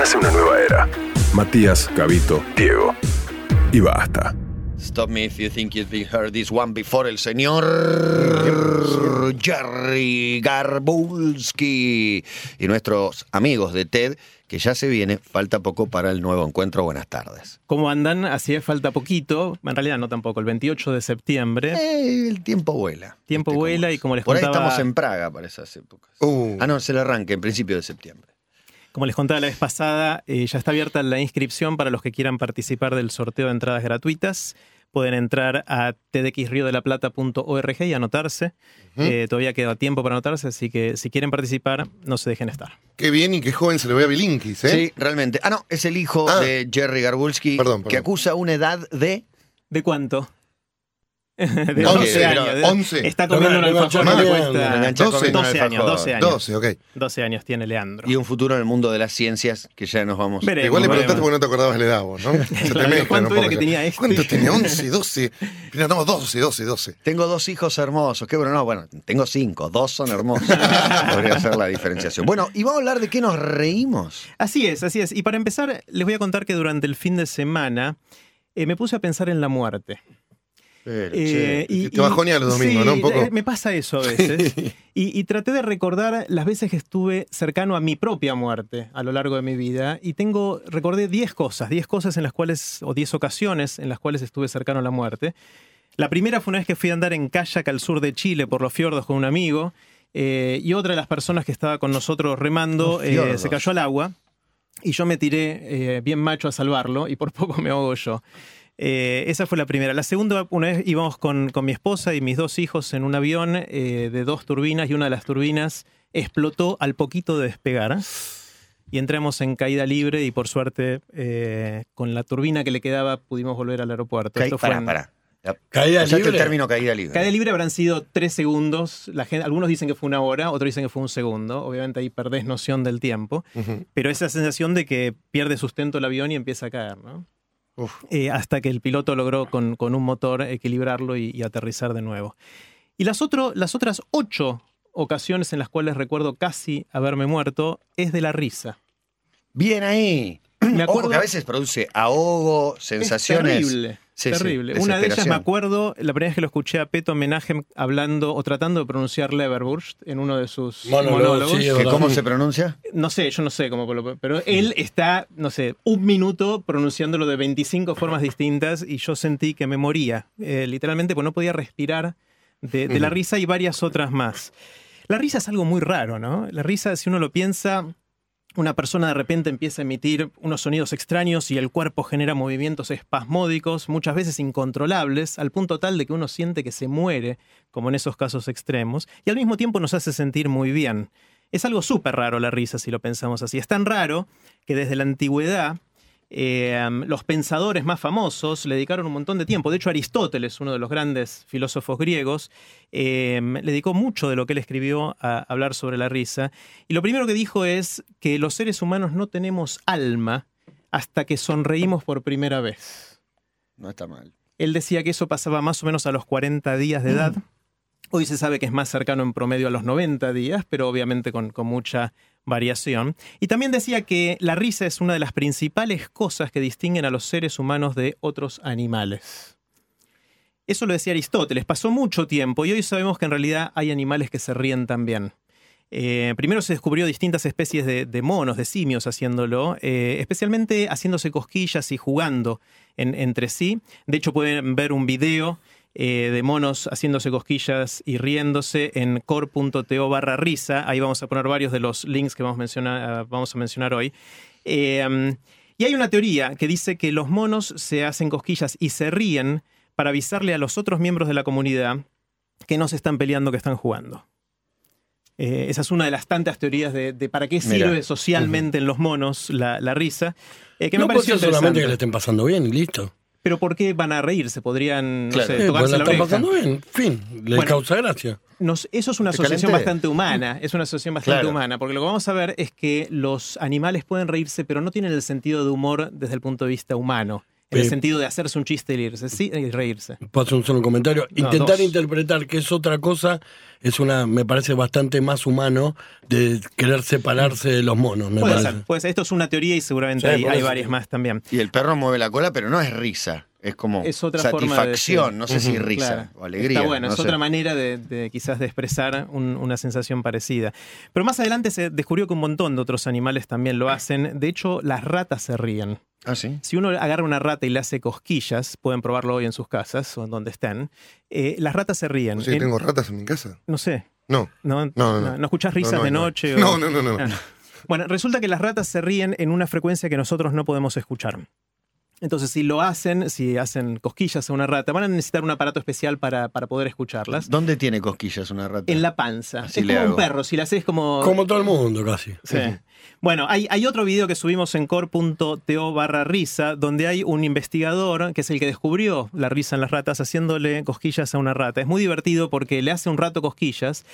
nace una nueva era. Matías, Gavito, Diego. Y basta. Stop me if you think you've been heard this one before. El señor Jerry Garbulski y nuestros amigos de TED, que ya se viene, falta poco para el nuevo encuentro. Buenas tardes. ¿Cómo andan? Así es, falta poquito. En realidad no tampoco. El 28 de septiembre. Eh, el tiempo vuela. Tiempo ¿Viste cómo vuela y como les Por ahí estamos en Praga para esas épocas. Uh. Ah, no, es el arranque, en principio de septiembre. Como les contaba la vez pasada, eh, ya está abierta la inscripción para los que quieran participar del sorteo de entradas gratuitas. Pueden entrar a tdxriodelaplata.org y anotarse. Eh, todavía queda tiempo para anotarse, así que si quieren participar, no se dejen estar. Qué bien y qué joven se le ve a Bilinkis, ¿eh? Sí, realmente. Ah, no, es el hijo Ah. de Jerry Garbulski Perdón, que acusa una edad de... ¿De cuánto? De No, 12 pero años. de- 11. Está comiendo un alfajor que comiendo, cuesta lo enganchó 12, comiendo un 12 años, alfajor. 12 años. 12, ok. 12 años tiene Leandro. Y un futuro en el mundo de las ciencias que ya nos vamos... Veremos, Igual le preguntaste veremos. porque no te acordabas la edad vos, ¿no? Se te ¿cuánto era que tenía este? ¿Cuánto tenía? 11, 12. Mira, no, 12, 12, 12. Tengo dos hijos hermosos. Qué bueno, no, bueno, tengo cinco, dos son hermosos. Podría ser la diferenciación. Bueno, y vamos a hablar de qué nos reímos. Así es, así es. Y para empezar, les voy a contar que durante el fin de semana eh, me puse a pensar en la muerte. Eh, te- te bajonea los domingos, sí, ¿no? Un poco. eh, Me pasa eso a veces. y, y traté de recordar las veces que estuve cercano a mi propia muerte a lo largo de mi vida. Y tengo, recordé 10 cosas, 10 cosas en las cuales, o 10 ocasiones en las cuales estuve cercano a la muerte. La primera fue una vez que fui a andar en kayak al sur de Chile por los fiordos con un amigo. eh, y otra de las personas que estaba con nosotros remando eh, se cayó al agua. Y yo me tiré bien macho a salvarlo y por poco me ahogo yo. Eh, esa fue la primera. La segunda, una vez íbamos con, con mi esposa y mis dos hijos en un avión eh, de dos turbinas y una de las turbinas explotó al poquito de despegar. Y entramos en caída libre y por suerte eh, con la turbina que le quedaba pudimos volver al aeropuerto. Ca- Esto fue en- pará. La- Caída usaste libre. el término caída libre. Caída libre habrán sido tres segundos. La gente, algunos dicen que fue una hora, otros dicen que fue un segundo. Obviamente ahí perdés noción del tiempo. Pero esa sensación de que pierde sustento el avión y empieza a caer, ¿no? Eh, hasta que el piloto logró con, con un motor equilibrarlo y, y aterrizar de nuevo. Y las, otro- las otras ocho ocasiones en las cuales recuerdo casi haberme muerto es de la risa. Bien ahí. Me Ojo acuerdo, que a veces produce ahogo, sensaciones. Es terrible. Sí, sí, terrible. Una de ellas me acuerdo, la primera vez que lo escuché a Peto Menachem hablando o tratando de pronunciar Leverburst en uno de sus Monólogo, monólogos. sí, ¿Que. ¿Cómo se pronuncia? No sé, yo no sé cómo, lo- pero él está, no sé, un minuto pronunciándolo de 25 formas distintas y yo sentí que me moría, eh, literalmente, porque no podía respirar de, de la risa y varias otras más. La risa es algo muy raro, ¿no? La risa, si uno lo piensa, una persona de repente empieza a emitir unos sonidos extraños y el cuerpo genera movimientos espasmódicos, muchas veces incontrolables, al punto tal de que uno siente que se muere, como en esos casos extremos, y al mismo tiempo nos hace sentir muy bien. Es algo súper raro la risa si lo pensamos así. Es tan raro que desde la antigüedad eh, los pensadores más famosos le dedicaron un montón de tiempo. De hecho, Aristóteles, uno de los grandes filósofos griegos, eh, le dedicó mucho de lo que él escribió a hablar sobre la risa. Y lo primero que dijo es que los seres humanos no tenemos alma hasta que sonreímos por primera vez. No está mal. Él decía que eso pasaba más o menos a los 40 días de edad. Hoy se sabe que es más cercano en promedio a los 90 días, pero obviamente con, mucha variación. Y también decía que la risa es una de las principales cosas que distinguen a los seres humanos de otros animales. Eso lo decía Aristóteles, pasó mucho tiempo y hoy sabemos que en realidad hay animales que se ríen también. Eh, primero se descubrió distintas especies de, monos, de simios haciéndolo, eh, especialmente haciéndose cosquillas y jugando en- entre sí. De hecho pueden ver un video eh, de monos haciéndose cosquillas y riéndose en core.to barra risa. Ahí vamos a poner varios de los links que vamos a mencionar, vamos a mencionar hoy. Eh, um, y hay una teoría que dice que los monos se hacen cosquillas y se ríen para avisarle a los otros miembros de la comunidad que no se están peleando, que están jugando. Eh, esa es una de las tantas teorías de, de para qué Mira. sirve socialmente en los monos la, la risa. que no me puede pareció ser solamente que le estén pasando bien y listo. Pero ¿por qué van a reírse? Podrían no Claro. sé, Eh, pues tocarse la la están oreja. pasando bien. Fin. Le Bueno. causa gracia. Nos- eso es una ¿Te asociación bastante humana, es una asociación bastante Claro. humana, porque lo que vamos a ver es que los animales pueden reírse, pero no tienen el sentido de humor desde el punto de vista humano. En el Eh, sentido de hacerse un chiste y reírse. Sí, y reírse. Paso un solo comentario. No, Intentar dos. interpretar que es otra cosa es una, me parece bastante más humano de querer separarse de los monos, me Puede parece. ser, puede ser. Esto es una teoría y seguramente Sí, hay, hay varias más también. Y el perro mueve la cola, pero no es risa. Es como Es otra forma de satisfacción, no sé si risa claro. o alegría. Está bueno, no es sé. otra manera de, de quizás de expresar un- una sensación parecida. Pero más adelante se descubrió que un montón de otros animales también lo hacen. De hecho, las ratas se ríen. Ah, sí. Si uno agarra una rata y le hace cosquillas, pueden probarlo hoy en sus casas o en donde estén, eh, las ratas se ríen. O sea, En- ¿Tengo ratas en mi casa? No sé, No. ¿no, No, no, no. no escuchás risas No, no, de no. noche? o- No, no, no, no. Ah. Bueno, resulta que las ratas se ríen en una frecuencia que nosotros no podemos escuchar. Entonces, si lo hacen, si hacen cosquillas a una rata, van a necesitar un aparato especial para, para poder escucharlas. ¿Dónde tiene cosquillas una rata? En la panza. Así es como un perro, si la haces como... Como todo el mundo, casi. Sí. Bueno, hay, hay otro video que subimos en core.to barra risa, donde hay un investigador que es el que descubrió la risa en las ratas haciéndole cosquillas a una rata. Es muy divertido porque le hace un rato cosquillas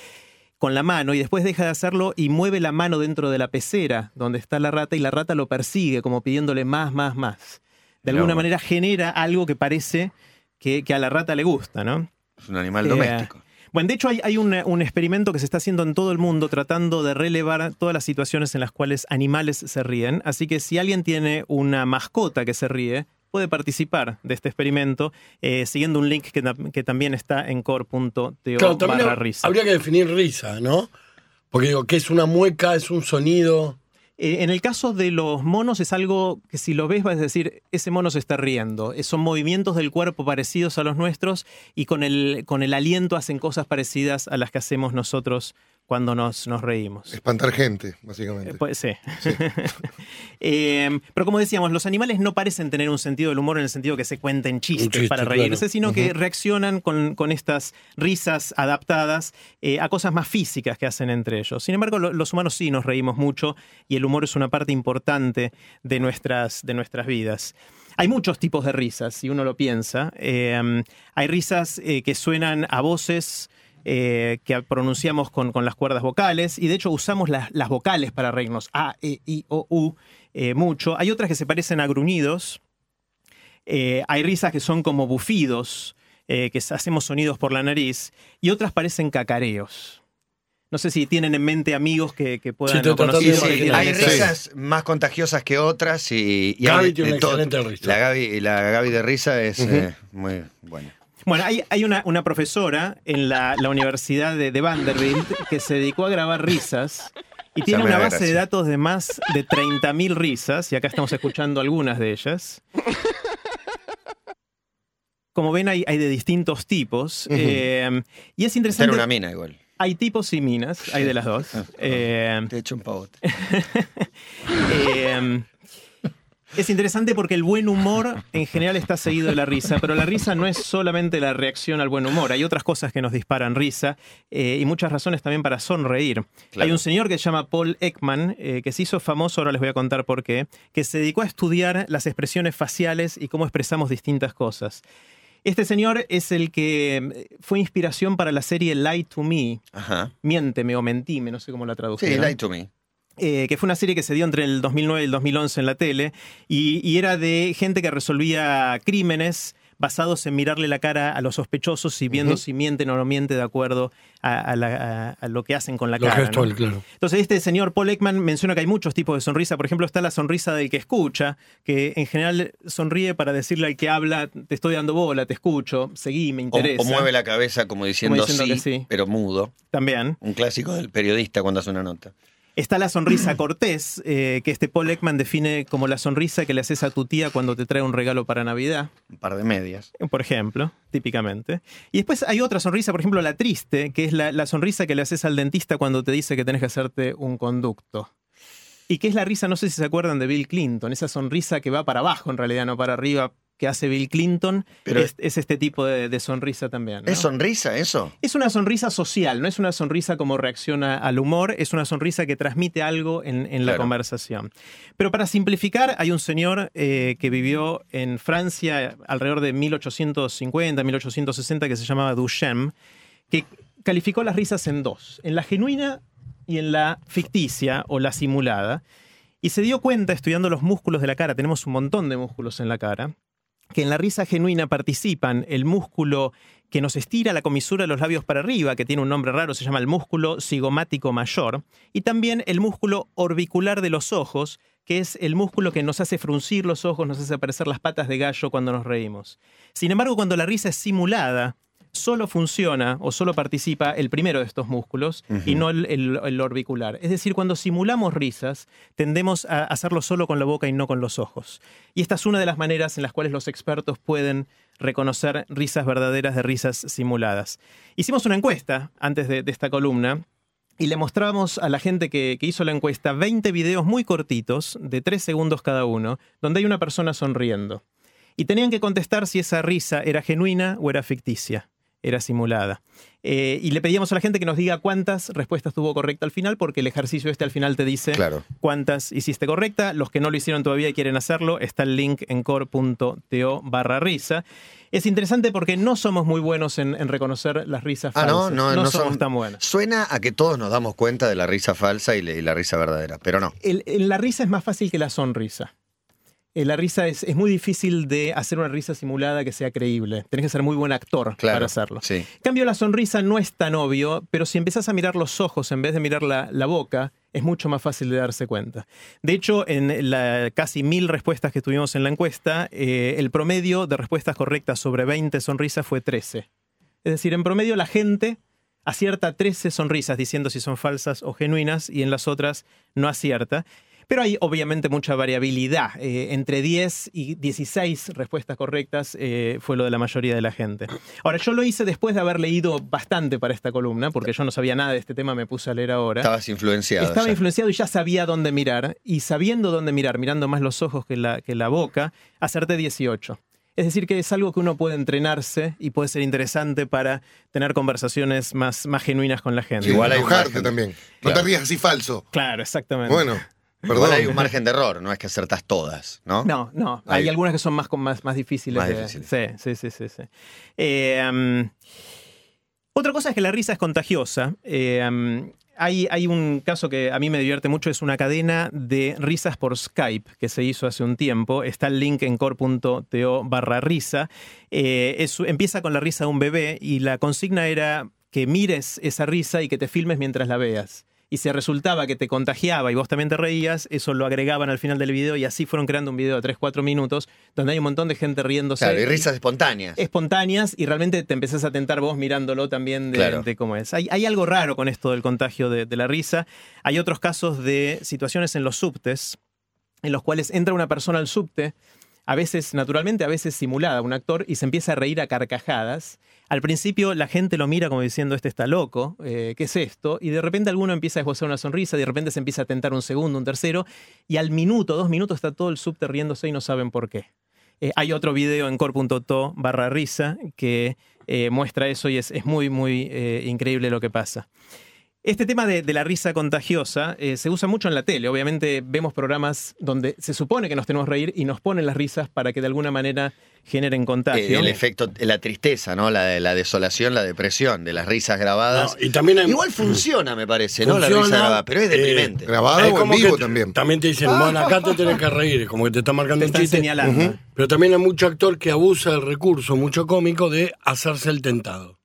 con la mano y después deja de hacerlo y mueve la mano dentro de la pecera donde está la rata y la rata lo persigue como pidiéndole más, más, más. De alguna manera genera algo que parece que, que a la rata le gusta, ¿no? Es un animal Eh, doméstico. Bueno, de hecho hay, hay un, un experimento que se está haciendo en todo el mundo tratando de relevar todas las situaciones en las cuales animales se ríen. Así que si alguien tiene una mascota que se ríe, puede participar de este experimento eh, siguiendo un link que, que también está en core.to Claro, barra risa. habría que definir risa, ¿no? Porque digo, ¿qué es una mueca? ¿Es un sonido? Eh, en el caso de los monos es algo que si lo ves vas a decir, ese mono se está riendo. Eh, Son movimientos del cuerpo parecidos a los nuestros y con el, con el aliento hacen cosas parecidas a las que hacemos nosotros cuando nos, nos reímos. Espantar gente, básicamente. Eh, Pues sí. Eh, pero como decíamos, los animales no parecen tener un sentido del humor en el sentido que se cuenten chistes chiste, para reírse, claro. sino que reaccionan con, con estas risas adaptadas eh, a cosas más físicas que hacen entre ellos. Sin embargo, lo- los humanos sí nos reímos mucho y el humor es una parte importante de nuestras, de nuestras vidas. Hay muchos tipos de risas, si uno lo piensa. Eh, hay risas eh, que suenan a voces eh, que pronunciamos con, con las cuerdas vocales y de hecho usamos las, las vocales para reírnos. A, E, I, O, U, eh, mucho. Hay otras que se parecen a gruñidos. Eh, hay risas que son como bufidos, eh, que hacemos sonidos por la nariz. Y otras parecen cacareos. No sé si tienen en mente amigos que, que puedan Sí, hay risas más contagiosas que otras y, y Gaby hay tiene una excelente risa. La Gaby, la Gaby de risa es eh, muy buena. Bueno, hay, hay una, una profesora en la, la Universidad de, de Vanderbilt que se dedicó a grabar risas y tiene una base de datos de más de 30.000 risas, y acá estamos escuchando algunas de ellas. Como ven, hay, hay de distintos tipos. eh, y es Esta era interesante. una mina igual. Hay tipos y minas, hay de las dos. Eh, Te he hecho un pavote. eh, es interesante porque el buen humor en general está seguido de la risa, pero la risa no es solamente la reacción al buen humor, hay otras cosas que nos disparan risa eh, y muchas razones también para sonreír. Claro. Hay un señor que se llama Paul Ekman, eh, que se hizo famoso, ahora les voy a contar por qué, que se dedicó a estudiar las expresiones faciales y cómo expresamos distintas cosas. Este señor es el que eh, fue inspiración para la serie Lie to Me, Ajá. Miénteme o Mentime, no sé cómo la Sí, tradujeron lie to me. Eh, que fue una serie que se dio entre el 2009 y el 2011 en la tele, y, y era de gente que resolvía crímenes basados en mirarle la cara a los sospechosos y viendo si mienten o no mienten de acuerdo a, a la- a- a lo que hacen con la Lo cara. gestual, ¿no? claro. Entonces, este señor Paul Ekman menciona que hay muchos tipos de sonrisa. Por ejemplo, está la sonrisa del que escucha, que en general sonríe para decirle al que habla, te estoy dando bola, te escucho, seguí, me interesa. o mueve la cabeza como diciendo, diciendo sí, que sí. pero mudo. También. Un clásico del periodista cuando hace una nota. Está la sonrisa cortés, eh, que este Paul Ekman define como la sonrisa que le haces a tu tía cuando te trae un regalo para Navidad, Un par de medias. por ejemplo, típicamente. Y después hay otra sonrisa, por ejemplo, la triste, que es la, la sonrisa que le haces al dentista cuando te dice que tenés que hacerte un conducto. Y que es la risa, no sé si se acuerdan de Bill Clinton, esa sonrisa que va para abajo en realidad, no para arriba, que hace Bill Clinton, Pero- es, es este tipo de, de sonrisa también. ¿no? ¿Es sonrisa eso? Es una sonrisa social, no es una sonrisa como reacciona al humor, es una sonrisa que transmite algo en, en la Claro. conversación. Pero para simplificar, hay un señor eh, que vivió en Francia alrededor de 1850, 1860, que se llamaba Duchamp, que calificó las risas en dos, en la genuina y en la ficticia o la simulada. Y se dio cuenta, estudiando los músculos de la cara, tenemos un montón de músculos en la cara, que en la risa genuina participan el músculo que nos estira la comisura de los labios para arriba, que tiene un nombre raro, se llama el músculo cigomático mayor, y también el músculo orbicular de los ojos, que es el músculo que nos hace fruncir los ojos, nos hace aparecer las patas de gallo cuando nos reímos. Sin embargo, cuando la risa es simulada, solo funciona o solo participa el primero de estos músculos y no el, el- el orbicular. Es decir, cuando simulamos risas, tendemos a hacerlo solo con la boca y no con los ojos. Y esta es una de las maneras en las cuales los expertos pueden reconocer risas verdaderas de risas simuladas. Hicimos una encuesta antes de, de esta columna y le mostrábamos a la gente que, que hizo la encuesta 20 videos muy cortitos, de 3 segundos cada uno, donde hay una persona sonriendo. Y tenían que contestar si esa risa era genuina o era ficticia, era simulada. Eh, y le pedíamos a la gente que nos diga cuántas respuestas tuvo correcta al final, porque el ejercicio este al final te dice Claro. cuántas hiciste correcta. Los que no lo hicieron todavía y quieren hacerlo, está el link en core.to barra risa. Es interesante porque no somos muy buenos en, en reconocer las risas Ah, falsas. no, no, no somos son- tan buenos. Suena a que todos nos damos cuenta de la risa falsa y, le- y la risa verdadera, pero no. El- el- la risa es más fácil que la sonrisa. Eh, La risa es, es muy difícil de hacer una risa simulada que sea creíble. Tenés que ser muy buen actor Claro. para hacerlo. Sí. En cambio, la sonrisa no es tan obvio, pero si empezás a mirar los ojos en vez de mirar la, la boca, es mucho más fácil de darse cuenta. De hecho, en la casi mil respuestas que tuvimos en la encuesta, eh, el promedio de respuestas correctas sobre 20 sonrisas fue 13. Es decir, en promedio la gente acierta 13 sonrisas diciendo si son falsas o genuinas y en las otras no acierta. Pero hay obviamente mucha variabilidad. Eh, entre 10 y 16 respuestas correctas eh, fue lo de la mayoría de la gente. Ahora, yo lo hice después de haber leído bastante para esta columna, porque yo no sabía nada de este tema, me puse a leer ahora. Estabas influenciado. Estaba ya. influenciado y ya sabía dónde mirar. Y sabiendo dónde mirar, mirando más los ojos que la, que la boca, acerté 18. Es decir, que es algo que uno puede entrenarse y puede ser interesante para tener conversaciones más, más genuinas con la gente. Sí, Igual hay un enojarte también. No Claro. te rías así falso. Claro, exactamente. Bueno, Igual perdón. hay un margen de error, no es que acertás todas, ¿no? No, no. Hay, Hay- algunas que son más, más, más difíciles. Más de- difíciles. Sí, sí, sí, sí. sí. Eh, um, otra cosa es que la risa es contagiosa. Eh, um, hay, hay un caso que a mí me divierte mucho, es una cadena de risas por Skype que se hizo hace un tiempo. Está el link en core.to barra risa. Eh, es- empieza con la risa de un bebé y la consigna era que mires esa risa y que te filmes mientras la veas. Y si resultaba que te contagiaba y vos también te reías, eso lo agregaban al final del video y así fueron creando un video de 3-4 minutos donde hay un montón de gente riéndose. Claro, y risas espontáneas. espontáneas y realmente te empezás a tentar vos mirándolo también de, Claro. de cómo es. Hay, hay algo raro con esto del contagio de, de la risa. Hay otros casos de situaciones en los subtes en los cuales entra una persona al subte, a veces naturalmente, a veces simulada, un actor, y se empieza a reír a carcajadas. Al principio la gente lo mira como diciendo, este está loco, eh, ¿qué es esto? Y de repente alguno empieza a esbozar una sonrisa, de repente se empieza a tentar un segundo, un tercero, y al minuto, dos minutos está todo el subte riéndose y no saben por qué. Eh, hay otro video en core.to barra risa que eh, muestra eso y es, es muy, muy increíble lo que pasa. Este tema de, de la risa contagiosa eh, se usa mucho en la tele. Obviamente vemos programas donde se supone que nos tenemos que reír y nos ponen las risas para que de alguna manera generen contagio. Eh, el efecto, la tristeza, ¿no? La, la desolación, la depresión de las risas grabadas. No, y también hay- Igual funciona, me parece, ¿no? La risa grabada, pero es eh, deprimente. Grabado Es o en vivo te- también. También te dicen, bueno, acá te tenés que reír, como que te está marcando Te un están chiste. señalando. Pero también hay mucho actor que abusa del recurso, mucho cómico, de hacerse el tentado.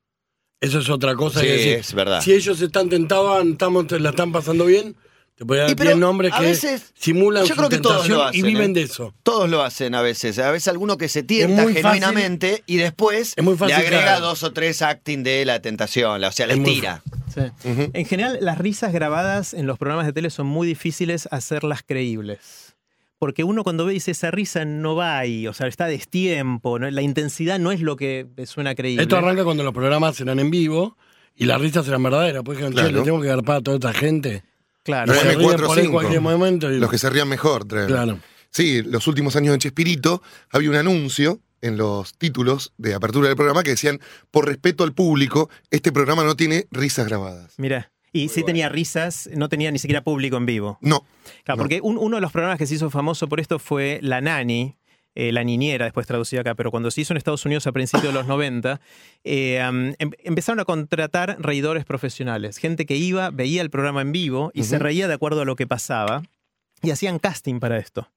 Eso es otra cosa. Sí, que decir, es verdad. Si ellos están tentados, estamos, la están pasando bien, te podría Y dar 10 nombres a que veces- simulan yo su creo que todos lo hacen, y viven ¿eh? de eso. Todos lo hacen a veces. A veces alguno que se tienta muy fácil- genuinamente y después es muy fácil le agrega dos o tres acting de la tentación. O sea, la Es muy estira. Sí. En general, las risas grabadas en los programas de tele son muy difíciles hacerlas creíbles. Porque uno cuando ve dice esa risa no va ahí, o sea, está a destiempo, ¿no? la intensidad no es lo que suena creíble. Esto arranca cuando los programas eran en vivo y las risas eran verdaderas. Pues Claro. le tengo que agarpar a toda esta gente. Claro. Y se M4 ríen por ahí en cinco. cualquier momento. y- Los que se rían mejor, traen. Claro. Sí, los últimos años de Chespirito había un anuncio en los títulos de apertura del programa que decían, por respeto al público, este programa no tiene risas grabadas. Mira. Y sí tenía risas, no tenía ni siquiera público en vivo. No. Claro, No. porque un- uno de los programas que se hizo famoso por esto fue La Nani, eh, la niñera, después traducida acá, pero cuando se hizo en Estados Unidos a principios de los 90, eh, um, em- empezaron a contratar reidores profesionales, gente que iba, veía el programa en vivo y se reía de acuerdo a lo que pasaba y hacían casting para esto.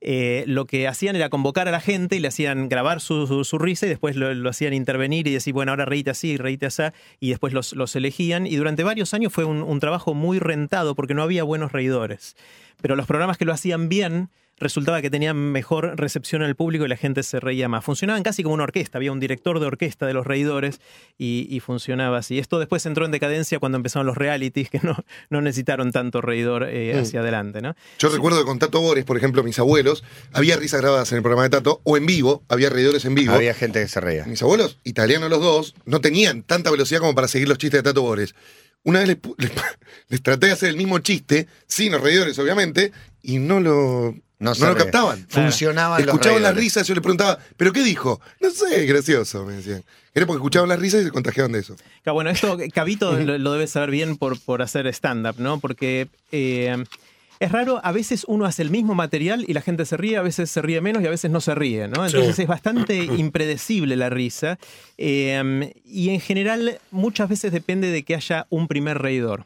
Eh, lo que hacían era convocar a la gente y le hacían grabar su, risa y después lo, hacían intervenir y decir, bueno, ahora reíte así, reíte así, y después los, los elegían. Y durante varios años fue un, un trabajo muy rentado porque no había buenos reidores. Pero los programas que lo hacían bien resultaba que tenían mejor recepción en el público y la gente se reía más. Funcionaban casi como una orquesta, había un director de orquesta de los reidores y, y funcionaba así. Esto después entró en decadencia cuando empezaron los realities, que no, no necesitaron tanto reidor eh, hacia adelante. ¿no? Yo recuerdo que con Tato Bores, por ejemplo, mis abuelos, había risas grabadas en el programa de Tato, o en vivo, había reidores en vivo. Había gente que se reía. Mis abuelos, italianos los dos, no tenían tanta velocidad como para seguir los chistes de Tato Bores. Una vez les, les, les traté de hacer el mismo chiste, sin los reidores, obviamente, y no lo, No lo captaban. Funcionaban Escuchaban las risas, yo les preguntaba, ¿pero qué dijo? No sé, gracioso, me decían. Era porque escuchaban las risas y se contagiaban de eso. Claro, bueno, esto Cabito lo, lo debe saber bien por, por hacer stand-up, ¿no? Porque eh, es raro, a veces uno hace el mismo material y la gente se ríe, a veces se ríe menos y a veces no se ríe, ¿no? Entonces Sí. es bastante impredecible la risa. eh, y en general, muchas veces depende de que haya un primer reidor.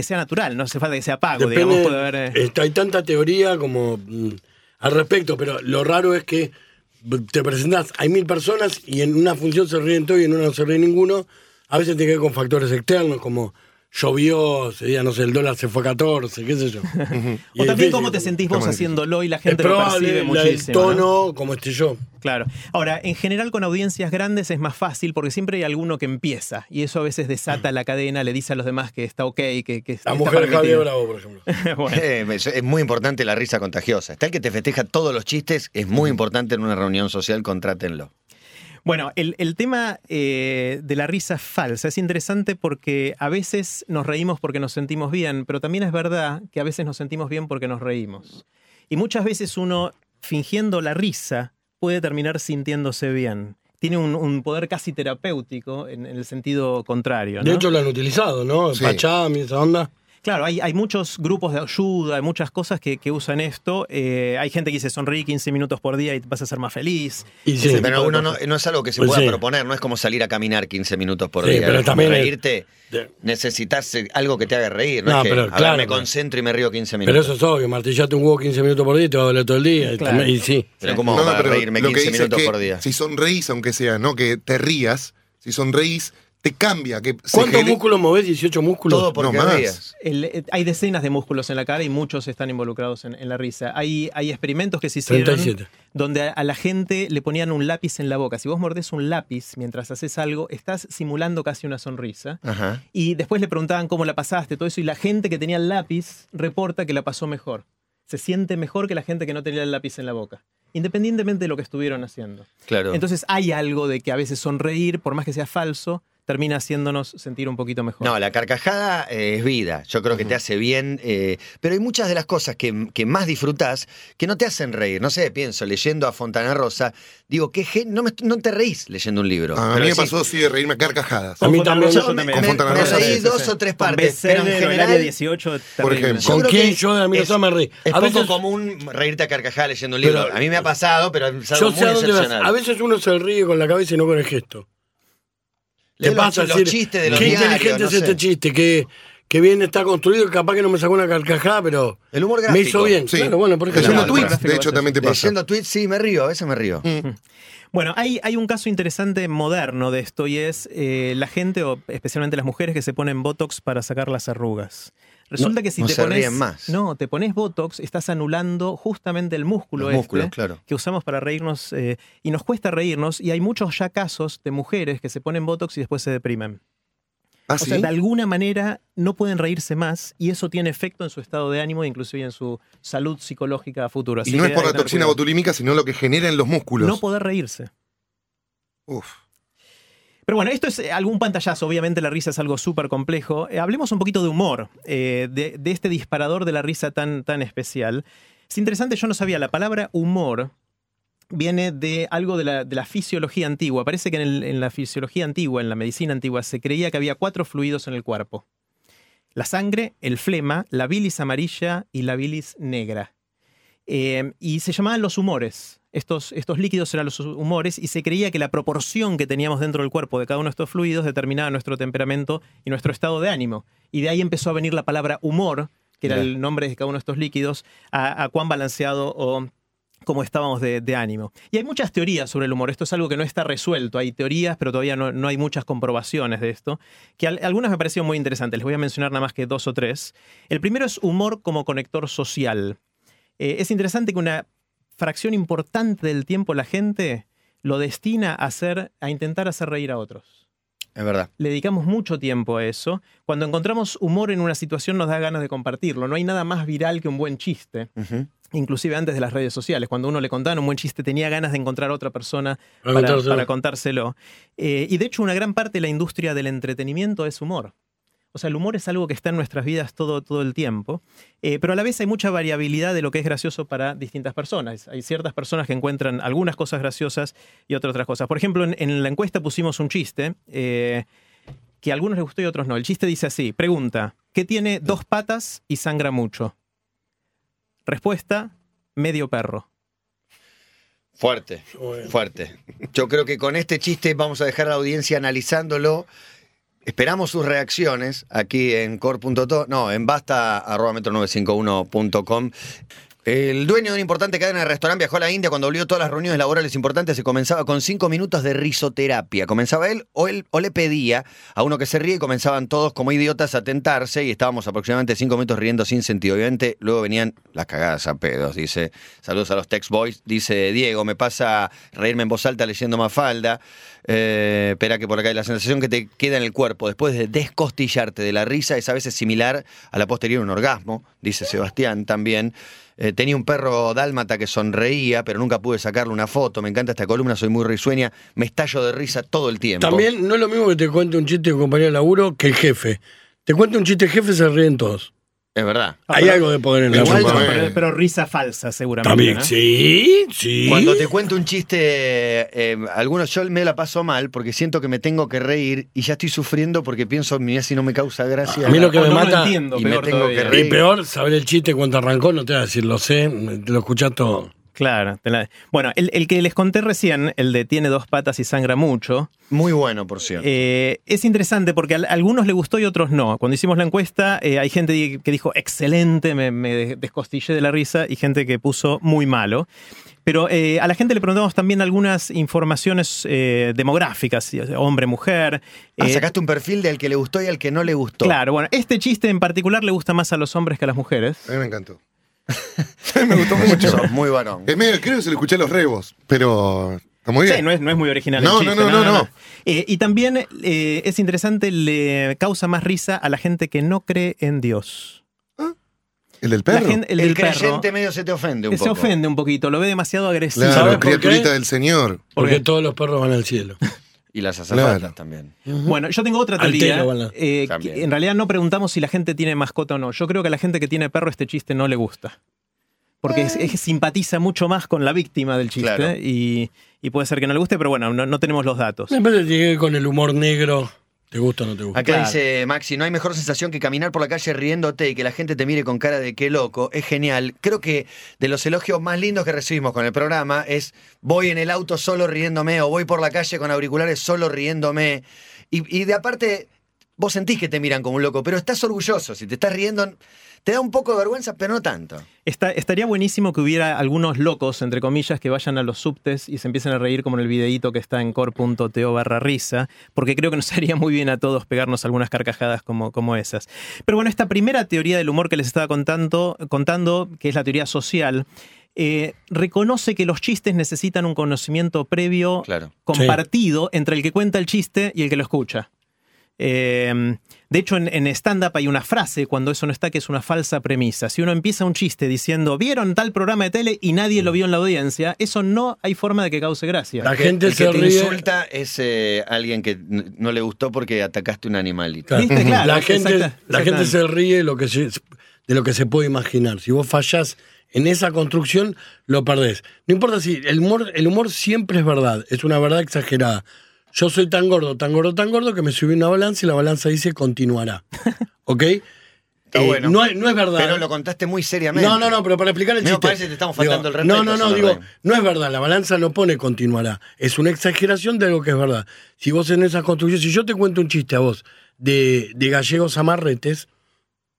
Que sea natural, no hace falta que sea pago, digamos, Depende, puede haber. eh, hay tanta teoría como mm, al respecto, pero lo raro es que te presentás, hay mil personas y en una función se ríen todos y en una no se ríe ninguno. A veces tiene que ver con factores externos, como llovió, ese día, no sé, el dólar se fue a 14, qué sé yo. Y o es también difícil. cómo te sentís vos haciéndolo y la Es gente lo probable percibe el muchísimo. ¿no? tono, como esté yo. Claro. Ahora, en general con audiencias grandes es más fácil porque siempre hay alguno que empieza y eso a veces desata la cadena, le dice a los demás que está ok, que, que La está mujer Javier. Bravo, por ejemplo. Bueno, Eh, es, es muy importante la risa contagiosa. Está el que te festeja todos los chistes, es muy importante en una reunión social, contrátenlo. Bueno, el, el tema eh, de la risa falsa es interesante porque a veces nos reímos porque nos sentimos bien, pero también es verdad que a veces nos sentimos bien porque nos reímos. Y muchas veces uno, fingiendo la risa, puede terminar sintiéndose bien. Tiene un, un poder casi terapéutico en, en el sentido contrario. De hecho, lo han utilizado, ¿no? Sí. Pacham y esa onda. Claro, hay, hay muchos grupos de ayuda, hay muchas cosas que, que usan esto. Eh, hay gente que dice sonríe 15 minutos por día y vas a ser más feliz. Y sí, Pero uno no, es algo que se Pues pueda sí. proponer, no es como salir a caminar 15 minutos por Sí, día. pero también reírte, necesitas algo que te haga reír, no, No, es que pero a ver, claro, me pero- concentro y me río 15 Pero minutos. eso es obvio, martillate un huevo 15 minutos por día y te va a doler todo el día. Y Claro. también- Y, sí. Pero ¿cómo No, no, para pero reírme lo que 15 dice es minutos que por día? Si sonreís, aunque sea, no que te rías, si sonreís, te cambia. Que ¿Cuántos músculos movés? 18 músculos. Todo porque No más. El- eh, hay decenas de músculos en la cara y muchos están involucrados en, en la risa. Hay, hay experimentos que se hicieron 37. donde a, a la gente le ponían un lápiz en la boca. Si vos mordés un lápiz mientras haces algo, estás simulando casi una sonrisa. Ajá. Y después le preguntaban cómo la pasaste, todo eso, y la gente que tenía el lápiz reporta que la pasó mejor. Se siente mejor que la gente que no tenía el lápiz en la boca, independientemente de lo que estuvieron haciendo. Claro. Entonces hay algo de que a veces sonreír, por más que sea falso, termina haciéndonos sentir un poquito mejor. No, la carcajada eh, es vida. Yo creo que te hace bien. eh, pero hay muchas de las cosas que, que más disfrutás que no te hacen reír. No sé, pienso, leyendo a Fontana Rosa, digo, que no, me- no te reís leyendo un libro. A Pero mí me decís, pasó sí de reírme a carcajadas. A mí Con también. Yo yo me, también. me- Fontana me Rosa, reí sí, dos sí. o tres Con partes, pero en o el general área 18, terrible. ejemplo. ¿Con quién yo de Sam me reí? Es A poco común reírte a carcajada leyendo un libro. Pero- a mí me ha pasado, pero es algo Yo muy a excepcional. A veces uno se ríe con la cabeza y no con el gesto. Los- pasa los decir, chistes de los qué diarios, inteligente no es este sé. chiste, que, que bien está construido, que capaz que no me sacó una carcajada, pero El humor me gráfico. hizo bien. Sí. Claro, bueno, por ejemplo. Leyendo Claro, tweets, de hecho, también te pasa. Leyendo tweets, sí, me río, a veces me río. Bueno, hay, hay un caso interesante moderno de esto y es eh, la gente, o especialmente las mujeres, que se ponen Botox para sacar las arrugas. Resulta No, que si no te se pones. más. No, te pones Botox, estás anulando justamente el músculo Los este músculos, claro. que usamos para reírnos. eh, y nos cuesta reírnos, y hay muchos ya casos de mujeres que se ponen Botox y después se deprimen. ¿Ah, O sí? sea, de alguna manera no pueden reírse más y eso tiene efecto en su estado de ánimo e inclusive en su salud psicológica a futuro. Así Y no es por la toxina cuidado. botulímica, sino lo que genera en los músculos. No poder reírse. Uf. Pero bueno, esto es eh, algún pantallazo, obviamente la risa es algo súper complejo. Eh, hablemos un poquito de humor, eh, de, este disparador de la risa tan, tan especial. Es interesante, yo no sabía, la palabra humor viene de algo de la, de la fisiología antigua. Parece que en, la fisiología antigua, en la medicina antigua, se creía que había cuatro fluidos en el cuerpo. La sangre, el flema, la bilis amarilla y la bilis negra. Y se llamaban los humores. Estos, estos líquidos eran los humores y se creía que la proporción que teníamos dentro del cuerpo de cada uno de estos fluidos determinaba nuestro temperamento y nuestro estado de ánimo. Y de ahí empezó a venir la palabra humor, que era el nombre de cada uno de estos líquidos, a, a cuán balanceado o cómo estábamos de, de ánimo. Y hay muchas teorías sobre el humor. Esto es algo que no está resuelto. Hay teorías, pero todavía no, no hay muchas comprobaciones de esto. Que al- algunas me parecieron muy interesantes. Les voy a mencionar nada más que dos o tres. El primero es humor como conector social. Eh, es interesante que una fracción importante del tiempo la gente lo destina a hacer, a intentar hacer reír a otros. Es verdad. Le dedicamos mucho tiempo a eso. Cuando encontramos humor en una situación nos da ganas de compartirlo. No hay nada más viral que un buen chiste. Inclusive antes de las redes sociales, cuando uno le contaban un buen chiste, tenía ganas de encontrar a otra persona Para para, contárselo. para contárselo. Eh, y de hecho, una gran parte de la industria del entretenimiento es humor. O sea, el humor es algo que está en nuestras vidas todo, todo el tiempo, Eh, pero a la vez hay mucha variabilidad de lo que es gracioso para distintas personas. Hay ciertas personas que encuentran algunas cosas graciosas y otras otras cosas. Por ejemplo, en, en la encuesta pusimos un chiste eh, que a algunos les gustó y a otros no. El chiste dice así, pregunta, ¿qué tiene dos patas y sangra mucho? Respuesta, medio perro. Fuerte, fuerte. Yo creo que con este chiste vamos a dejar a la audiencia analizándolo. Esperamos sus reacciones aquí en core.to, no, en basta arroba metro951.com. El dueño de una importante cadena de restaurante viajó a la India cuando volvió todas las reuniones laborales importantes y comenzaba con cinco minutos de risoterapia. Comenzaba él o él o le pedía a uno que se ríe y comenzaban todos como idiotas a tentarse y estábamos aproximadamente cinco minutos riendo sin sentido. Obviamente luego venían las cagadas a pedos, dice. Saludos a los text boys, dice Diego, me pasa reírme en voz alta leyendo Mafalda. Eh, espera que por acá la sensación que te queda en el cuerpo después de descostillarte de la risa es a veces similar a la posterior un orgasmo, dice Sebastián también. Eh, tenía un perro dálmata que sonreía, pero nunca pude sacarle una foto. Me encanta esta columna, soy muy risueña. Me estallo de risa todo el tiempo. También no es lo mismo que te cuente un chiste un compañero de laburo que el jefe. Te cuenta un chiste jefe, se ríen todos. Es verdad. Ah, Hay pero- algo de poder en la Igual también. Pero, pero risa falsa, seguramente. También, ¿no? sí, sí. Cuando te cuento un chiste, eh, algunos yo me la paso mal porque siento que me tengo que reír y ya estoy sufriendo porque pienso, mira, si no me causa gracia. A mí lo que me no lo mata- entiendo, y me peor tengo todavía. que reír. Y peor, saber el chiste cuando arrancó, no te voy a decir, lo sé, lo escuchás todo. Claro. Bueno, el, el que les conté recién, el de tiene dos patas y sangra mucho, Muy bueno, por cierto. eh, es interesante porque a algunos le gustó y otros no. Cuando hicimos la encuesta, eh, hay gente que dijo excelente, me, me descostillé de la risa, y gente que puso muy malo. Pero eh, a la gente le preguntamos también algunas informaciones eh, demográficas, hombre, mujer. Ah, sacaste un perfil del que le gustó y al que no le gustó. Claro, bueno, este chiste en particular le gusta más a los hombres que a las mujeres. A mí me encantó. me gustó mucho. Sos muy varón. Es medio, creo que se lo escuché a los rebos, pero está muy bien. Sí, no es, no es muy original. No, el chiste, no, no, no, no. Eh, y también eh, es interesante, le causa más risa a la gente que no cree en Dios. ¿El del perro? gente- el, El, del perro creyente medio se te ofende un se poco. ofende un poquito, lo ve demasiado agresivo. Claro, ¿Sabes por criaturita del Señor. Porque todos los perros van al cielo. Y las azafatas Claro. también. Bueno, yo tengo otra teoría. eh, que en realidad no preguntamos si la gente tiene mascota o no. Yo creo que a la gente que tiene perro este chiste no le gusta. Porque es- es que simpatiza mucho más con la víctima del chiste Claro. y, y puede ser que no le guste, pero bueno, no, no tenemos los datos. Me parece que con el humor negro. ¿Te gusta o no te gusta? Acá Claro. dice Maxi, no hay mejor sensación que caminar por la calle riéndote y que la gente te mire con cara de qué loco. Es genial. Creo que de los elogios más lindos que recibimos con el programa es voy en el auto solo riéndome o voy por la calle con auriculares solo riéndome. Y, y de aparte, vos sentís que te miran como un loco, pero estás orgulloso. Si te estás riendo, te da un poco de vergüenza, pero no tanto. Está- estaría buenísimo que hubiera algunos locos, entre comillas, que vayan a los subtes y se empiecen a reír como en el videíto que está en core.to barra risa, porque creo que nos haría muy bien a todos pegarnos algunas carcajadas como, como esas. Pero bueno, esta primera teoría del humor que les estaba contando, contando que es la teoría social, eh, reconoce que los chistes necesitan un conocimiento previo Claro. compartido entre el que cuenta el chiste y el que lo escucha. Eh, de hecho, en, en stand-up hay una frase cuando eso no está que es una falsa premisa. Si uno empieza un chiste diciendo, ¿vieron tal programa de tele y nadie lo vio en la audiencia? Eso no hay forma de que cause gracia. La gente el que se te ríe. insulta es eh, alguien que no le gustó porque atacaste un animalito. Claro. ¿Viste? Claro, la gente, exacta- la gente se ríe de lo, que se, de lo que se puede imaginar. Si vos fallás en esa construcción, lo perdés. No importa si el humor, el humor siempre es verdad, es una verdad exagerada. Yo soy tan gordo, tan gordo, tan gordo que me subí una balanza y la balanza dice continuará. ¿Ok? Está Eh, bueno. no, es- no es verdad. Pero lo contaste muy seriamente. No, no, no, pero para explicar el Me chiste. parece que te estamos faltando el No, respeto, no, no, señor digo, Rey. no es verdad, la balanza no pone continuará. Es una exageración de algo que es verdad. Si vos en esa construcción, si yo te cuento un chiste a vos de, de gallegos amarretes,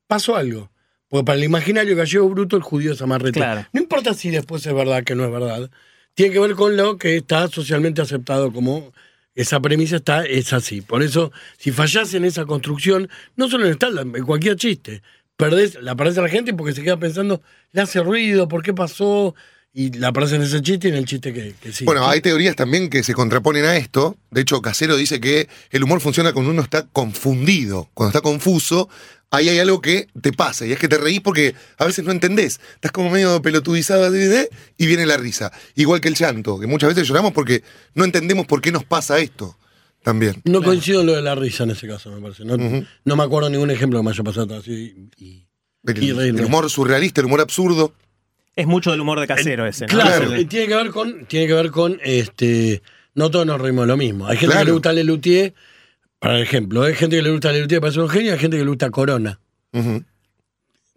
pasó algo. Porque para el imaginario gallego bruto, el judío es amarrete. Claro. No importa si después es verdad que no es verdad. Tiene que ver con lo que está socialmente aceptado como esa premisa está, es así. Por eso, si fallás en esa construcción, no solo en stand en cualquier chiste, perdés, la perdés a la gente porque se queda pensando, le hace ruido, ¿por qué pasó? Y la perdés en ese chiste y en el chiste que, que sí. Bueno, hay teorías también que se contraponen a esto. De hecho, Casero dice que el humor funciona cuando uno está confundido, cuando está confuso. Ahí hay algo que te pasa y es que te reís porque a veces no entendés. Estás como medio pelotudizado y viene la risa. Igual que el llanto, que muchas veces lloramos porque no entendemos por qué nos pasa esto también. No coincido en lo de la risa en ese caso, me parece. No, no me acuerdo ningún ejemplo que me haya pasado así. Y, El, y el humor surrealista, el humor absurdo. Es mucho del humor de casero ese, ¿no? Claro, y tiene que ver con, tiene que ver con este. No todos nos reímos lo mismo. Hay gente que Claro. le gusta Lelutier, para ejemplo, hay gente que le gusta Lelutier, parece un genio, hay gente que le gusta Corona. Ujú.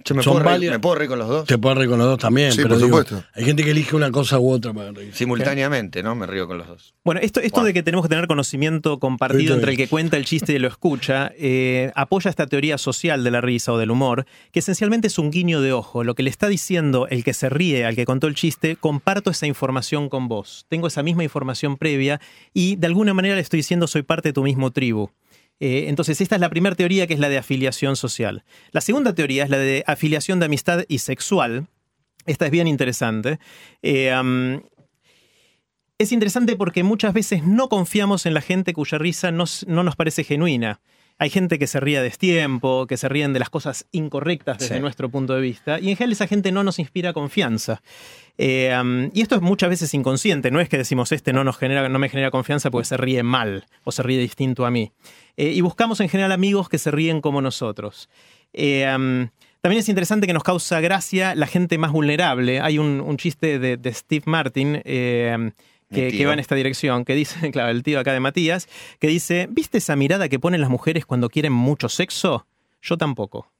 Yo me, Son puedo reír, válidas. me puedo reír con los dos. Te puedes reír con los dos también, Sí, pero por digo, supuesto. hay gente que elige una cosa u otra para reír. Simultáneamente, ¿no? Me río con los dos. Bueno, esto, esto Wow. de que tenemos que tener conocimiento compartido entre el que cuenta el chiste y lo escucha, eh, apoya esta teoría social de la risa o del humor, que esencialmente es un guiño de ojo. Lo que le está diciendo el que se ríe al que contó el chiste, comparto esa información con vos. Tengo esa misma información previa y de alguna manera le estoy diciendo soy parte de tu mismo tribu. Eh, entonces, esta es la primera teoría que es la de afiliación social. La segunda teoría es la de afiliación de amistad y sexual. Esta es bien interesante. Eh, es interesante porque muchas veces no confiamos en la gente cuya risa nos- no nos parece genuina. Hay gente que se ríe a destiempo, que se ríen de las cosas incorrectas desde Sí. nuestro punto de vista, y en general esa gente no nos inspira confianza. Eh, um, y esto es muchas veces inconsciente, no es que decimos este no, nos genera, no me genera confianza porque se ríe mal o se ríe distinto a mí. Eh, y buscamos en general amigos que se ríen como nosotros. Eh, um, también es interesante que nos causa gracia la gente más vulnerable. Hay un, un chiste de, de Steve Martin que, que va en esta dirección, que dice, claro, el tío acá de Matías, que dice, ¿viste esa mirada que ponen las mujeres cuando quieren mucho sexo? Yo tampoco.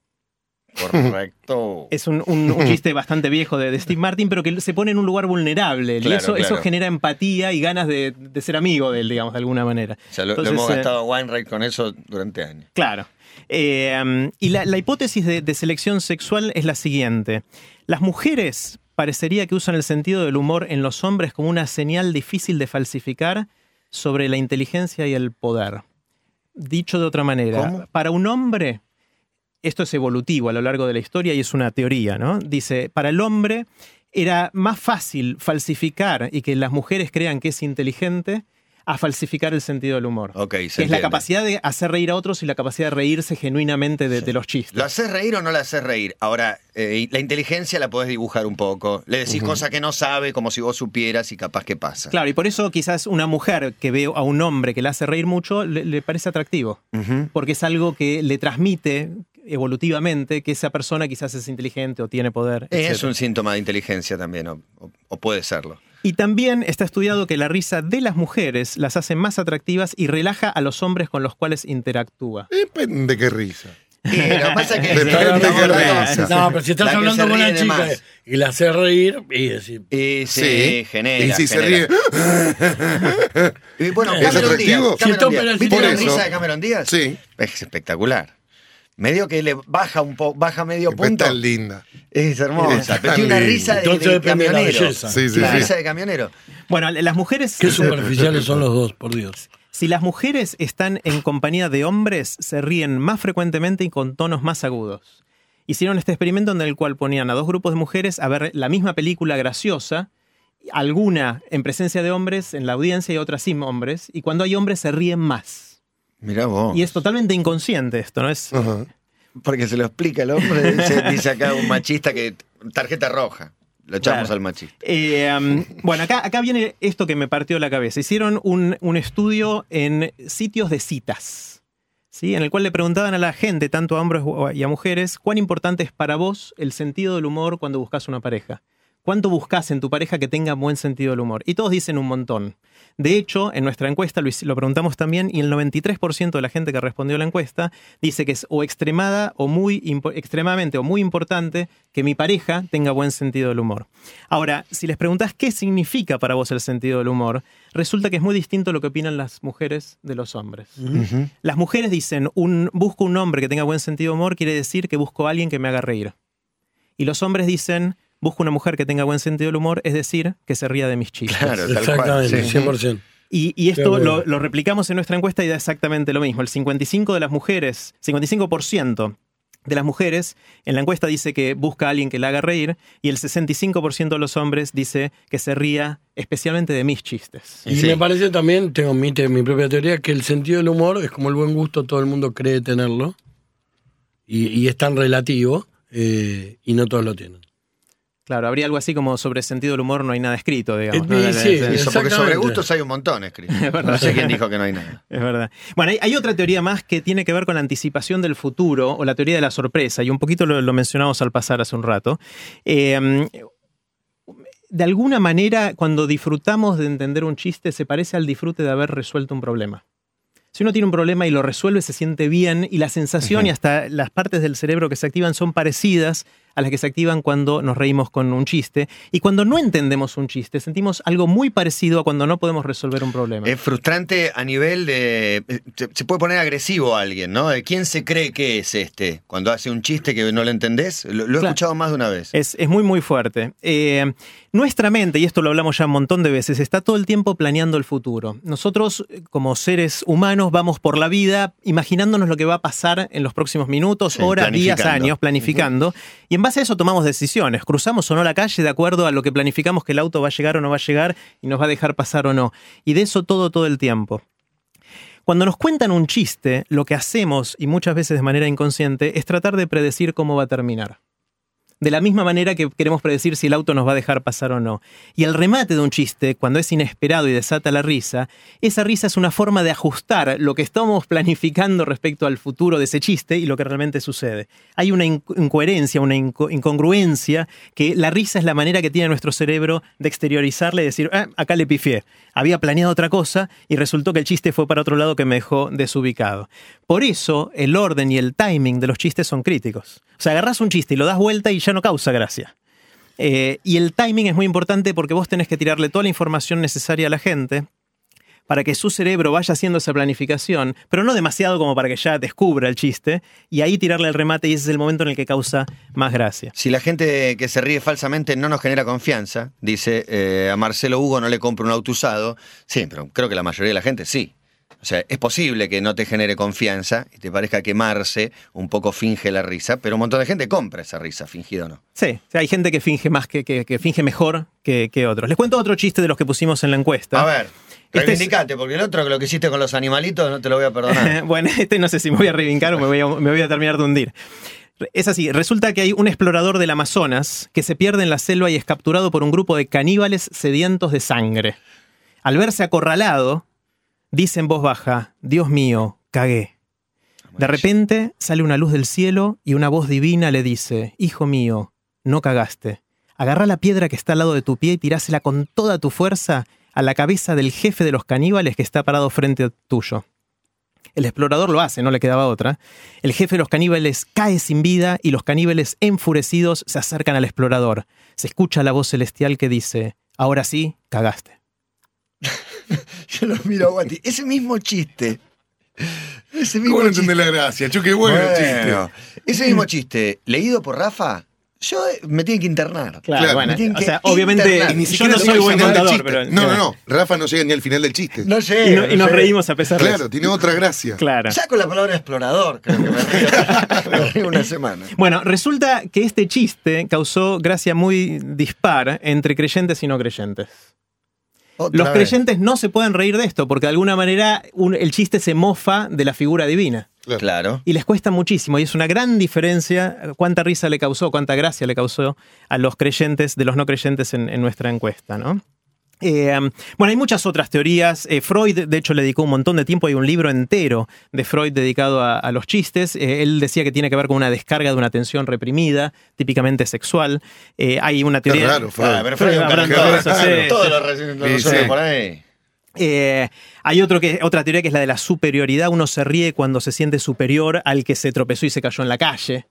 Correcto. Es un, un- un chiste bastante viejo de, de Steve Martin, pero que se pone en un lugar vulnerable. y Claro, eso, eso claro. genera empatía y ganas de, de ser amigo de él, digamos, de alguna manera. O sea, lo, hemos eh, gastado a Weinreich con eso durante años. Claro. Eh, y la, la hipótesis de, de selección sexual es la siguiente. Las mujeres parecería que usan el sentido del humor en los hombres como una señal difícil de falsificar sobre la inteligencia y el poder. Dicho de otra manera, ¿Cómo? para un hombre, esto es evolutivo a lo largo de la historia y es una teoría, ¿no? Dice, para el hombre era más fácil falsificar y que las mujeres crean que es inteligente a falsificar el sentido del humor. Ok, se que es la capacidad de hacer reír a otros y la capacidad de reírse genuinamente de, de los chistes. ¿Lo haces reír o no lo haces reír? Ahora, eh, la inteligencia la podés dibujar un poco. Le decís cosas que no sabe, como si vos supieras y capaz que pasa. Claro, y por eso quizás una mujer que ve a un hombre que la hace reír mucho le, le parece atractivo, porque es algo que le transmite evolutivamente que esa persona quizás es inteligente o tiene poder. Es etcétera. un síntoma de inteligencia también, o puede serlo. Y también está estudiado que la risa de las mujeres las hace más atractivas y relaja a los hombres con los cuales interactúa. Depende qué risa. Y lo que pasa es que Depende qué risa. No, pero si estás La hablando con una chica más. y la haces reír, y decir, Y sí, Sí. genera. Y si se ríe. Y bueno, ¿Es Cameron Díaz. atractivo? Cameron Si Díaz. ¿Viste la risa de Cameron Díaz? Sí. Es espectacular. Medio que le baja un poco, baja medio Después punto. tan linda. Es hermosa. Es Pero tiene una risa de, la camionero. belleza. Sí, sí, Tiene sí. risa de camionero. Bueno, las mujeres... qué superficiales son los dos, por Dios. Si las mujeres están en compañía de hombres, se ríen más frecuentemente y con tonos más agudos. Hicieron este experimento en el cual ponían a dos grupos de mujeres a ver la misma película graciosa, alguna en presencia de hombres en la audiencia y otra sin hombres, y cuando hay hombres se ríen más. Mirá vos. Y es totalmente inconsciente esto, ¿no? Es. Porque se lo explica el hombre. Dice, dice acá un machista que tarjeta roja. Lo echamos Claro. al machista. Eh, um, bueno, acá, acá viene esto que me partió la cabeza. Hicieron un, un estudio en sitios de citas, ¿sí? en el cual le preguntaban a la gente, tanto a hombres y a mujeres, cuán importante es para vos el sentido del humor cuando buscas una pareja. ¿Cuánto buscas en tu pareja que tenga buen sentido del humor? Y todos dicen un montón. De hecho, en nuestra encuesta lo, hic- lo preguntamos también y el 93% de la gente que respondió a la encuesta dice que es o extremada o muy extremadamente o muy importante que mi pareja tenga buen sentido del humor. Ahora, si les preguntás qué significa para vos el sentido del humor, resulta que es muy distinto lo que opinan las mujeres de los hombres. Las mujeres dicen, un, busco un hombre que tenga buen sentido de humor, quiere decir que busco a alguien que me haga reír. Y los hombres dicen, busco una mujer que tenga buen sentido del humor, es decir, que se ría de mis chistes. Claro, tal cual. Exactamente, sí. 100%. Y, y esto lo, lo replicamos en nuestra encuesta y da exactamente lo mismo. El 55% de las mujeres, 55% de las mujeres en la encuesta dice que busca a alguien que la haga reír y el 65% de los hombres dice que se ría especialmente de mis chistes. Y Sí. me parece también, tengo mi, te- mi propia teoría, que el sentido del humor es como el buen gusto, todo el mundo cree tenerlo. Y, y es tan relativo eh, y no todos lo tienen. Claro, habría algo así como sobre sentido del humor no hay nada escrito, digamos. ¿no? sí, Eso, porque sobre gustos hay un montón escrito. No sé quién dijo que no hay nada. Es verdad. Bueno, hay, hay otra teoría más que tiene que ver con la anticipación del futuro o la teoría de la sorpresa, y un poquito lo, lo mencionamos al pasar hace un rato. Eh, de alguna manera, cuando disfrutamos de entender un chiste, se parece al disfrute de haber resuelto un problema. Si uno tiene un problema y lo resuelve, se siente bien y la sensación y hasta las partes del cerebro que se activan son parecidas a las que se activan cuando nos reímos con un chiste. Y cuando no entendemos un chiste, sentimos algo muy parecido a cuando no podemos resolver un problema. Es frustrante a nivel de. eh, Se, puede poner agresivo a alguien, ¿no? ¿Quién se cree que es este? Cuando hace un chiste que no lo entendés. Lo, lo he escuchado más de una vez. Es, es muy, muy fuerte. Eh, nuestra mente, y esto lo hablamos ya un montón de veces, está todo el tiempo planeando el futuro. Nosotros, eh, como seres humanos, vamos por la vida imaginándonos lo que va a pasar en los próximos minutos, Sí, horas, días, planificando. años, planificando. Y en base a eso tomamos decisiones. Cruzamos o no la calle de acuerdo a lo que planificamos que el auto va a llegar o no va a llegar y nos va a dejar pasar o no. Y de eso todo, todo el tiempo. Cuando nos cuentan un chiste, lo que hacemos, y muchas veces de manera inconsciente, es tratar de predecir cómo va a terminar. De la misma manera que queremos predecir si el auto nos va a dejar pasar o no. Y el remate de un chiste, cuando es inesperado y desata la risa, esa risa es una forma de ajustar lo que estamos planificando respecto al futuro de ese chiste y lo que realmente sucede. Hay una inco- incoherencia, una inco- incongruencia, que la risa es la manera que tiene nuestro cerebro de exteriorizarle y decir, "Ah, acá le pifié. Había planeado otra cosa y resultó que el chiste fue para otro lado que me dejó desubicado. Por eso el orden y el timing de los chistes son críticos. O sea, agarras un chiste y lo das vuelta y ya no causa gracia. Eh, y el timing es muy importante porque vos tenés que tirarle toda la información necesaria a la gente para que su cerebro vaya haciendo esa planificación, pero no demasiado como para que ya descubra el chiste, y ahí tirarle el remate y ese es el momento en el que causa más gracia. Si la gente que se ríe falsamente no nos genera confianza, dice eh, a Marcelo Hugo no le compro un auto usado. Sí, pero creo que la mayoría de la gente sí. O sea, es posible que no te genere confianza y te parezca quemarse, un poco finge la risa, pero un montón de gente compra esa risa, fingida o no. Sí, o sea, hay gente que finge más, que, que- que finge mejor que, que otros. Les cuento otro chiste de los que pusimos en la encuesta. A ver, Este es- reivindicate, porque el otro que lo que hiciste con los animalitos no te lo voy a perdonar. bueno, este no sé si me voy a reivindicar o me voy a, me voy a terminar de hundir. Es así, resulta que hay un explorador del Amazonas que se pierde en la selva y es capturado por un grupo de caníbales sedientos de sangre. Al verse acorralado, dice en voz baja, Dios mío, cagué. De repente sale una luz del cielo y una voz divina le dice, Hijo mío, no cagaste. Agarra la piedra que está al lado de tu pie y tirásela con toda tu fuerza a la cabeza del jefe de los caníbales que está parado frente a tuyo. El explorador lo hace, no le quedaba otra. El jefe de los caníbales cae sin vida y los caníbales enfurecidos se acercan al explorador. Se escucha la voz celestial que dice, ahora sí, cagaste. Yo lo miro a Guati. Ese mismo chiste. Ese mismo ¿Cómo no entendés la gracia? Chu, qué bueno, el chiste. Bueno, Ese mismo chiste, leído por Rafa, yo eh, me tienen que internar. Claro, bueno, me tienen o que sea, obviamente internar. Y ni yo siquiera no llega soy buen contador, pero... No, no, no. Rafa no llega ni al final del chiste. No sé. Y, no- y nos reímos a pesar de claro, tiene otra gracia. Claro. Ya con la palabra explorador, creo que me río, me río una semana. Bueno, resulta que este chiste causó gracia muy dispar entre creyentes y no creyentes. Otra Los vez. creyentes no se pueden reír de esto porque de alguna manera un- el chiste se mofa de la figura divina. Claro. Claro. Y les cuesta muchísimo. Y es una gran diferencia cuánta risa le causó, cuánta gracia le causó a los creyentes de los no creyentes en, en nuestra encuesta, ¿no? Eh, bueno, hay muchas otras teorías. Eh, Freud, de hecho, le dedicó un montón de tiempo. Hay un libro entero de Freud dedicado a, a los chistes. Eh, él decía que tiene que ver con una descarga de una tensión reprimida, típicamente sexual. Eh, hay una teoría. raro, Freud. Ah, pero Freud es un todo eso, sí. Sí, sí. por ahí. Eh, hay otro que, otra teoría que es la de la superioridad. Uno se ríe cuando se siente superior al que se tropezó y se cayó en la calle.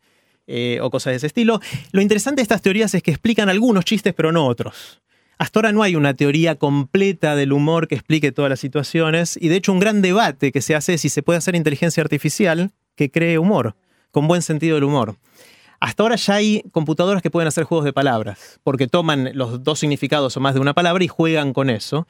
eh, o cosas de ese estilo. Lo interesante de estas teorías es que explican algunos chistes, pero no otros. Hasta ahora no hay una teoría completa del humor que explique todas las situaciones. Y de hecho, un gran debate que se hace es si se puede hacer inteligencia artificial que cree humor, con buen sentido del humor. Hasta ahora ya hay computadoras que pueden hacer juegos de palabras, porque toman los dos significados o más de una palabra y juegan con eso.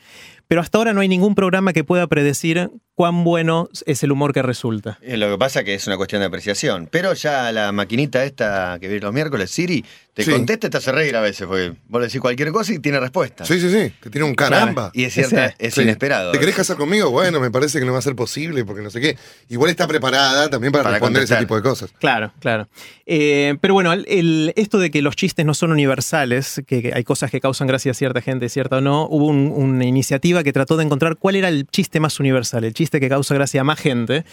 Pero hasta ahora no hay ningún programa que pueda predecir cuán bueno es el humor que resulta. Eh, Lo que pasa es que es una cuestión de apreciación. Pero ya la maquinita esta que viene los miércoles, Siri, te Sí. contesta y te hace reír a veces, porque vos le decís cualquier cosa y tiene respuesta. Sí, sí, sí. Que tiene un caramba. Y es cierta, Ese- es Sí. inesperado. ¿Te querés casar conmigo? Bueno, me parece que no va a ser posible porque no sé qué. Igual está preparada también para, Para responder ese tipo de cosas. Claro, claro. Eh, pero bueno, el- el- esto de que los chistes no son universales, que, que hay cosas que causan gracia a cierta gente, cierta o no, hubo un- una iniciativa que trató de encontrar cuál era el chiste más universal, el chiste que causa gracia a más gente.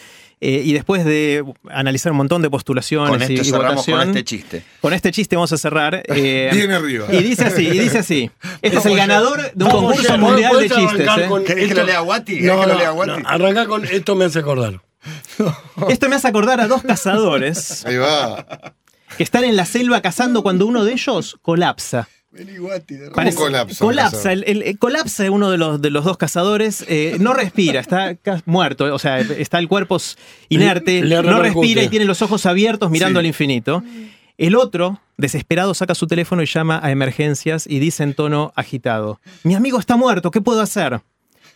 Eh, y después de analizar un montón de postulaciones Con y, esto y cerramos votación, con este chiste. con este chiste vamos a cerrar. eh, Bien arriba. Y dice así, y dice así. Este es el ganador de un concurso mundial de ¿podés chistes. ¿eh? ¿Querés que lo lea Guati? ¿Querés No, que lo no, lea Guati? no, arrancá con esto me hace acordar. Esto me hace acordar a dos cazadores Ahí va. que están en la selva cazando cuando uno de ellos colapsa. Parece- colapsa Colapsa, el, el- el- colapsa uno de los, de los dos cazadores, eh, no respira, está muerto, o sea, está el cuerpo inerte, Le no respira y tiene los ojos abiertos mirando Sí. al infinito. El otro, desesperado, saca su teléfono y llama a emergencias y dice en tono agitado, mi amigo está muerto, ¿qué puedo hacer?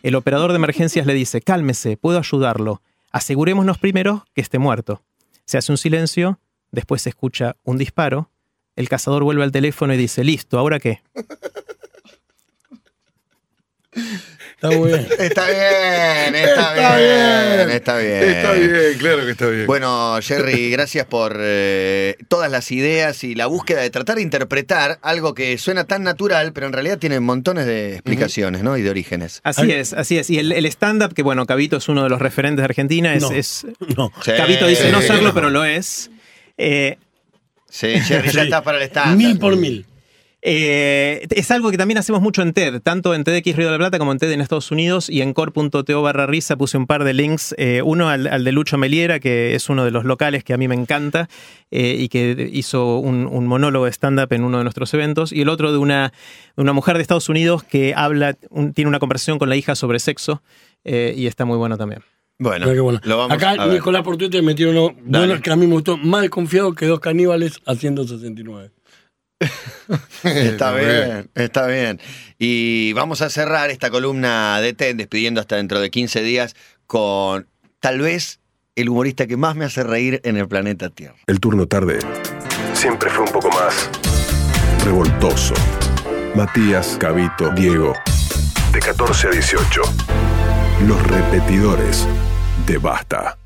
El operador de emergencias le dice, cálmese, puedo ayudarlo. Asegurémonos primero que esté muerto. Se hace un silencio, después se escucha un disparo, el cazador vuelve al teléfono y dice, listo, ¿ahora qué? Está muy bien. Está bien, está, Está bien, bien. está bien. Está bien, claro que está bien. Bueno, Jerry, gracias por eh, todas las ideas y la búsqueda de tratar de interpretar algo que suena tan natural, pero en realidad tiene montones de explicaciones, ¿no? Y de orígenes. Así es, así es. Y el, el stand-up, que bueno, Cabito es uno de los referentes de Argentina, es... No. es- No. Sí. Cabito dice no serlo, no. pero lo es. Eh, Sí, Jerry, ya estás para el stand. Mil por mil. eh, es algo que también hacemos mucho en TED, tanto en TEDx Río de la Plata como en TED en Estados Unidos y en core.to barra risa puse un par de links, eh, uno al, al de Lucho Meliera, que es uno de los locales que a mí me encanta eh, y que hizo un, un monólogo de stand-up en uno de nuestros eventos, y el otro de una, una mujer de Estados Unidos que habla, un- tiene una conversación con la hija sobre sexo eh, y está muy bueno también. Bueno, bueno. lo vamos Acá a. Nicolás por Twitter metió uno bueno que a mí me gustó, más desconfiado que dos caníbales haciendo 69. Está bien, está bien. Y vamos a cerrar esta columna de TED despidiendo hasta dentro de 15 días con tal vez el humorista que más me hace reír en el planeta Tierra. El turno tarde siempre fue un poco más revoltoso. Matías, Cabito, Diego. De 14 a 18. Los repetidores de Basta.